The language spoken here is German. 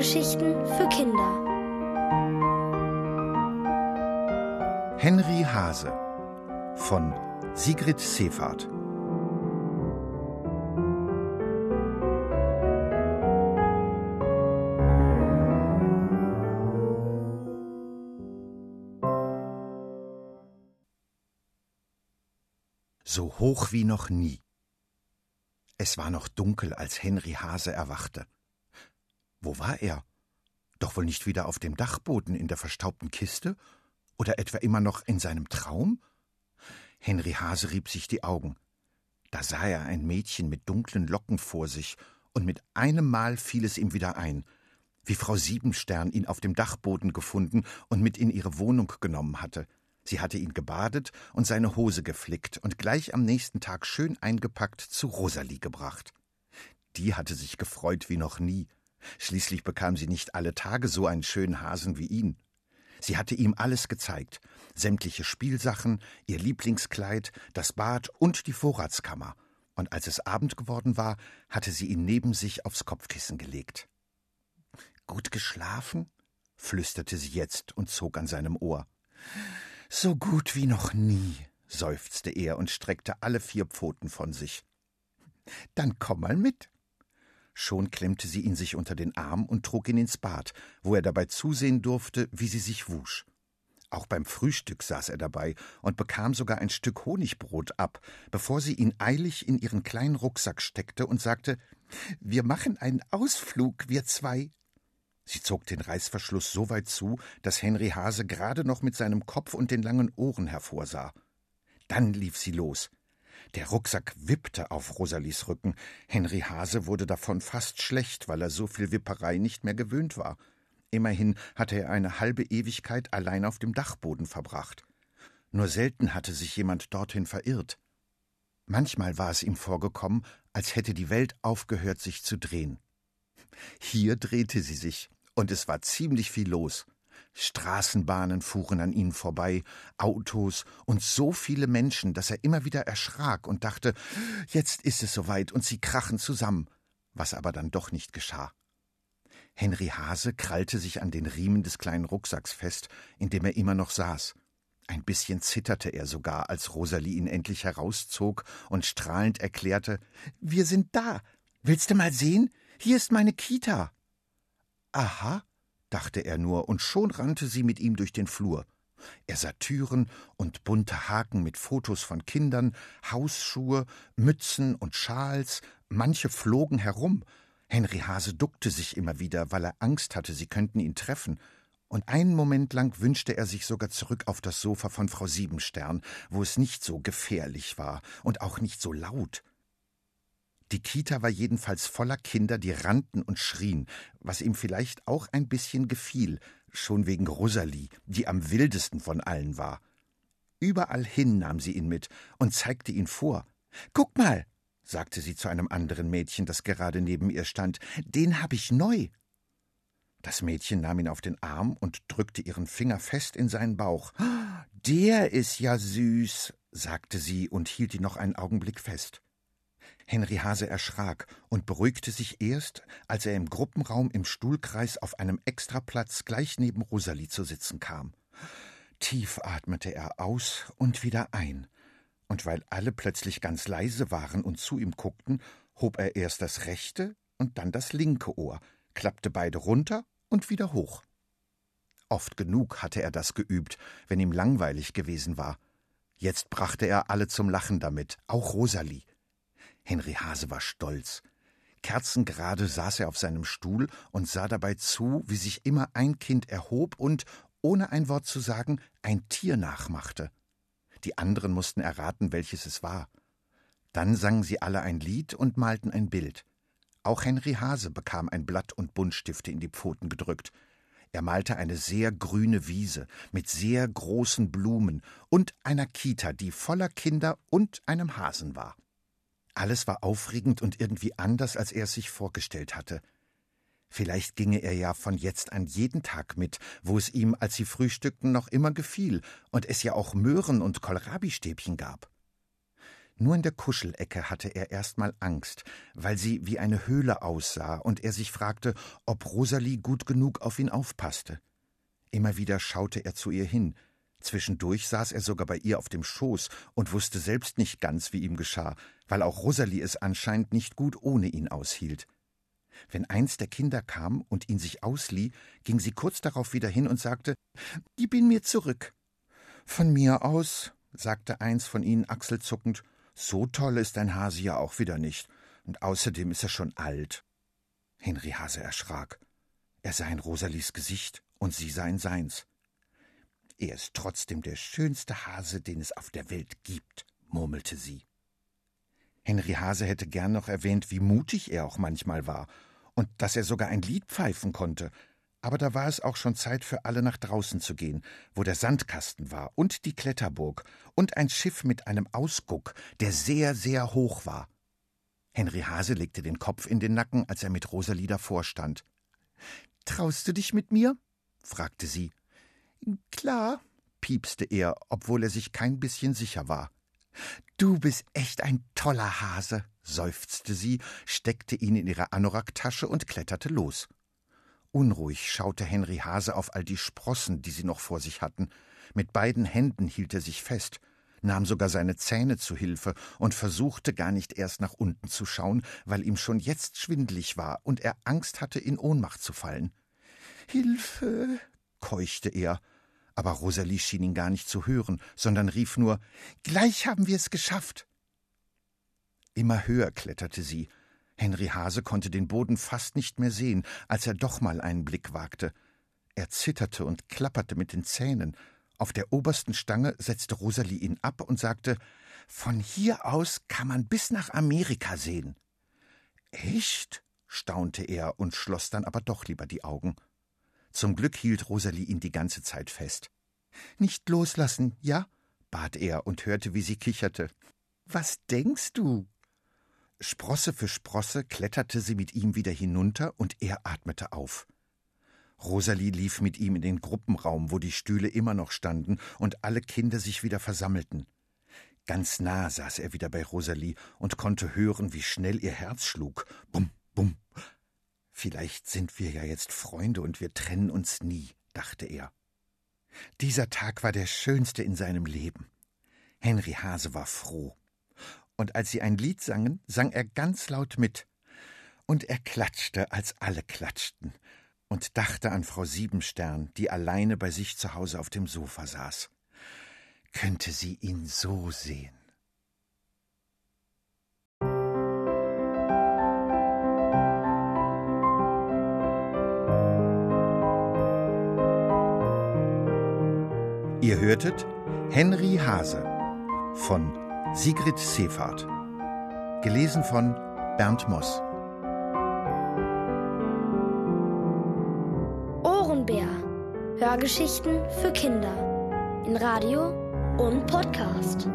Hörgeschichten für Kinder. Henry Hase von Sigrid Seefahrt. So hoch wie noch nie. Es war noch dunkel, als Henry Hase erwachte. Wo war er? Doch wohl nicht wieder auf dem Dachboden in der verstaubten Kiste? Oder etwa immer noch in seinem Traum? Henry Hase rieb sich die Augen. Da sah er ein Mädchen mit dunklen Locken vor sich, und mit einem Mal fiel es ihm wieder ein, wie Frau Siebenstern ihn auf dem Dachboden gefunden und mit in ihre Wohnung genommen hatte. Sie hatte ihn gebadet und seine Hose geflickt und gleich am nächsten Tag schön eingepackt zu Rosalie gebracht. Die hatte sich gefreut wie noch nie. Schließlich bekam sie nicht alle Tage so einen schönen Hasen wie ihn. Sie hatte ihm alles gezeigt, sämtliche Spielsachen, ihr Lieblingskleid, das Bad und die Vorratskammer, und als es Abend geworden war, hatte sie ihn neben sich aufs Kopfkissen gelegt. Gut geschlafen? flüsterte sie jetzt und zog an seinem Ohr. So gut wie noch nie, seufzte er und streckte alle vier Pfoten von sich. Dann komm mal mit. Schon klemmte sie ihn sich unter den Arm und trug ihn ins Bad, wo er dabei zusehen durfte, wie sie sich wusch. Auch beim Frühstück saß er dabei und bekam sogar ein Stück Honigbrot ab, bevor sie ihn eilig in ihren kleinen Rucksack steckte und sagte Wir machen einen Ausflug, wir zwei. Sie zog den Reißverschluss so weit zu, dass Henry Hase gerade noch mit seinem Kopf und den langen Ohren hervorsah. Dann lief sie los. Der Rucksack wippte auf Rosalies Rücken. Henry Hase wurde davon fast schlecht, weil er so viel Wipperei nicht mehr gewöhnt war. Immerhin hatte er eine halbe Ewigkeit allein auf dem Dachboden verbracht. Nur selten hatte sich jemand dorthin verirrt. Manchmal war es ihm vorgekommen, als hätte die Welt aufgehört, sich zu drehen. Hier drehte sie sich, und es war ziemlich viel los. Straßenbahnen fuhren an ihnen vorbei, Autos und so viele Menschen, dass er immer wieder erschrak und dachte, jetzt ist es soweit und sie krachen zusammen, was aber dann doch nicht geschah. Henry Hase krallte sich an den Riemen des kleinen Rucksacks fest, in dem er immer noch saß. Ein bisschen zitterte er sogar, als Rosalie ihn endlich herauszog und strahlend erklärte Wir sind da. Willst du mal sehen? Hier ist meine Kita. Aha, dachte er nur, und schon rannte sie mit ihm durch den Flur. Er sah Türen und bunte Haken mit Fotos von Kindern, Hausschuhe, Mützen und Schals, manche flogen herum. Henry Hase duckte sich immer wieder, weil er Angst hatte, sie könnten ihn treffen, und einen Moment lang wünschte er sich sogar zurück auf das Sofa von Frau Siebenstern, wo es nicht so gefährlich war und auch nicht so laut. Die Kita war jedenfalls voller Kinder, die rannten und schrien, was ihm vielleicht auch ein bisschen gefiel, schon wegen Rosalie, die am wildesten von allen war. Überall hin nahm sie ihn mit und zeigte ihn vor. Guck mal, sagte sie zu einem anderen Mädchen, das gerade neben ihr stand, den hab ich neu. Das Mädchen nahm ihn auf den Arm und drückte ihren Finger fest in seinen Bauch. Der ist ja süß, sagte sie und hielt ihn noch einen Augenblick fest. Henry Hase erschrak und beruhigte sich erst, als er im Gruppenraum im Stuhlkreis auf einem Extraplatz gleich neben Rosalie zu sitzen kam. Tief atmete er aus und wieder ein, und weil alle plötzlich ganz leise waren und zu ihm guckten, hob er erst das rechte und dann das linke Ohr, klappte beide runter und wieder hoch. Oft genug hatte er das geübt, wenn ihm langweilig gewesen war. Jetzt brachte er alle zum Lachen damit, auch Rosalie. Henry Hase war stolz. Kerzengerade saß er auf seinem Stuhl und sah dabei zu, wie sich immer ein Kind erhob und, ohne ein Wort zu sagen, ein Tier nachmachte. Die anderen mussten erraten, welches es war. Dann sangen sie alle ein Lied und malten ein Bild. Auch Henry Hase bekam ein Blatt und Buntstifte in die Pfoten gedrückt. Er malte eine sehr grüne Wiese mit sehr großen Blumen und einer Kita, die voller Kinder und einem Hasen war. Alles war aufregend und irgendwie anders, als er es sich vorgestellt hatte. Vielleicht ginge er ja von jetzt an jeden Tag mit, wo es ihm, als sie frühstückten, noch immer gefiel und es ja auch Möhren und Kohlrabistäbchen gab. Nur in der Kuschelecke hatte er erstmal Angst, weil sie wie eine Höhle aussah und er sich fragte, ob Rosalie gut genug auf ihn aufpasste. Immer wieder schaute er zu ihr hin. Zwischendurch saß er sogar bei ihr auf dem Schoß und wusste selbst nicht ganz, wie ihm geschah, weil auch Rosalie es anscheinend nicht gut ohne ihn aushielt. Wenn eins der Kinder kam und ihn sich auslieh, ging sie kurz darauf wieder hin und sagte Gib ihn mir zurück. Von mir aus, sagte eins von ihnen achselzuckend, so toll ist dein Hase ja auch wieder nicht, und außerdem ist er schon alt. Henry Hase erschrak. Er sah in Rosalies Gesicht und sie sah in seins. Er ist trotzdem der schönste Hase, den es auf der Welt gibt, murmelte sie. Henry Hase hätte gern noch erwähnt, wie mutig er auch manchmal war und dass er sogar ein Lied pfeifen konnte, aber da war es auch schon Zeit für alle nach draußen zu gehen, wo der Sandkasten war und die Kletterburg und ein Schiff mit einem Ausguck, der sehr, sehr hoch war. Henry Hase legte den Kopf in den Nacken, als er mit Rosalie davor stand. Traust du dich mit mir? fragte sie. Klar, piepste er, obwohl er sich kein bisschen sicher war. Du bist echt ein toller Hase, seufzte sie, steckte ihn in ihre Anoraktasche und kletterte los. Unruhig schaute Henry Hase auf all die Sprossen, die sie noch vor sich hatten. Mit beiden Händen hielt er sich fest, nahm sogar seine Zähne zu Hilfe und versuchte gar nicht erst nach unten zu schauen, weil ihm schon jetzt schwindlig war und er Angst hatte, in Ohnmacht zu fallen. Hilfe, keuchte er, aber Rosalie schien ihn gar nicht zu hören, sondern rief nur Gleich haben wir es geschafft. Immer höher kletterte sie, Henry Hase konnte den Boden fast nicht mehr sehen, als er doch mal einen Blick wagte. Er zitterte und klapperte mit den Zähnen. Auf der obersten Stange setzte Rosalie ihn ab und sagte Von hier aus kann man bis nach Amerika sehen. Echt? staunte er und schloss dann aber doch lieber die Augen. Zum Glück hielt Rosalie ihn die ganze Zeit fest. Nicht loslassen, ja? bat er und hörte, wie sie kicherte. Was denkst du? Sprosse für Sprosse kletterte sie mit ihm wieder hinunter und er atmete auf. Rosalie lief mit ihm in den Gruppenraum, wo die Stühle immer noch standen und alle Kinder sich wieder versammelten. Ganz nah saß er wieder bei Rosalie und konnte hören, wie schnell ihr Herz schlug. Bum, bum. Vielleicht sind wir ja jetzt Freunde und wir trennen uns nie, dachte er. Dieser Tag war der schönste in seinem Leben. Henry Hase war froh und als sie ein Lied sangen, sang er ganz laut mit. Und er klatschte, als alle klatschten, und dachte an Frau Siebenstern, die alleine bei sich zu Hause auf dem Sofa saß. Könnte sie ihn so sehen. Ihr hörtet Henry Hase von Sigrid Seefahrt. Gelesen von Bernd Moss. Ohrenbär. Hörgeschichten für Kinder. In Radio und Podcast.